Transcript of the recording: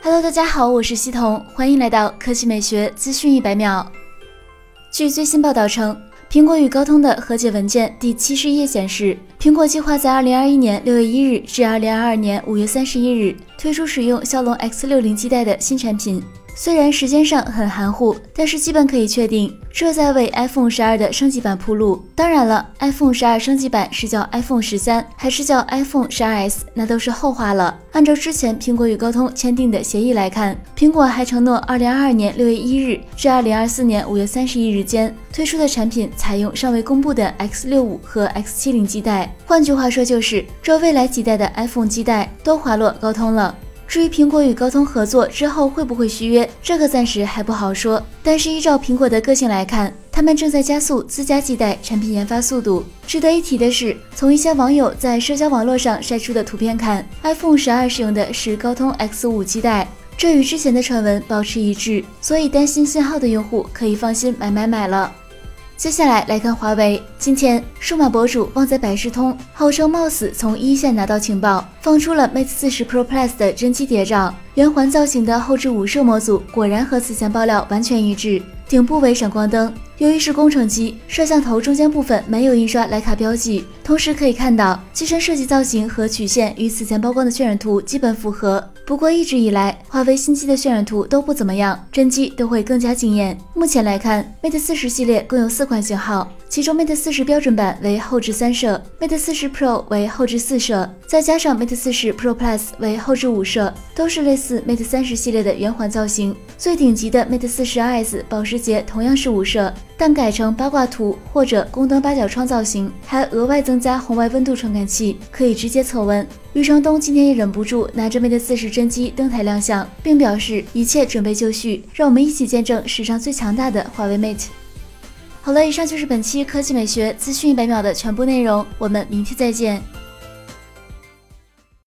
Hello，大家好，我是西彤，欢迎来到科技美学资讯一百秒。据最新报道称，苹果与高通的和解文件第七十页显示，苹果计划在二零二一年六月一日至二零二二年五月三十一日推出使用骁龙 X 六零基带的新产品。虽然时间上很含糊，但是基本可以确定，这在为 iPhone 十二的升级版铺路。当然了，iPhone 十二升级版是叫 iPhone 十三，还是叫 iPhone 十二 S，那都是后话了。按照之前苹果与高通签订的协议来看，苹果还承诺二零二二年六月一日至二零二四年五月三十一日间推出的产品采用尚未公布的 X 六五和 X 七零基带。换句话说，就是这未来几代的 iPhone 基带都滑落高通了。至于苹果与高通合作之后会不会续约，这个暂时还不好说。但是依照苹果的个性来看，他们正在加速自家基带产品研发速度。值得一提的是，从一些网友在社交网络上晒出的图片看，iPhone 十二使用的是高通 X 五基带，这与之前的传闻保持一致，所以担心信号的用户可以放心买买买了。接下来来看华为。今天，数码博主旺仔百事通号称冒死从一线拿到情报，放出了 Mate 四十 Pro Plus 的真机谍照，圆环造型的后置五摄模组果然和此前爆料完全一致，顶部为闪光灯。由于是工程机，摄像头中间部分没有印刷徕卡标记，同时可以看到机身设计造型和曲线与此前曝光的渲染图基本符合。不过一直以来，华为新机的渲染图都不怎么样，真机都会更加惊艳。目前来看，Mate 40系列共有四款型号。其中 Mate 40标准版为后置三摄，Mate 40 Pro 为后置四摄，再加上 Mate 40 Pro Plus 为后置五摄，都是类似 Mate 30系列的圆环造型。最顶级的 Mate 40 RS 保时节同样是五摄，但改成八卦图或者宫灯八角窗造型，还额外增加红外温度传感器，可以直接测温。余承东今天也忍不住拿着 Mate 40真机登台亮相，并表示一切准备就绪，让我们一起见证史上最强大的华为 Mate。好了，以上就是本期科技美学资讯一百秒的全部内容，我们明天再见。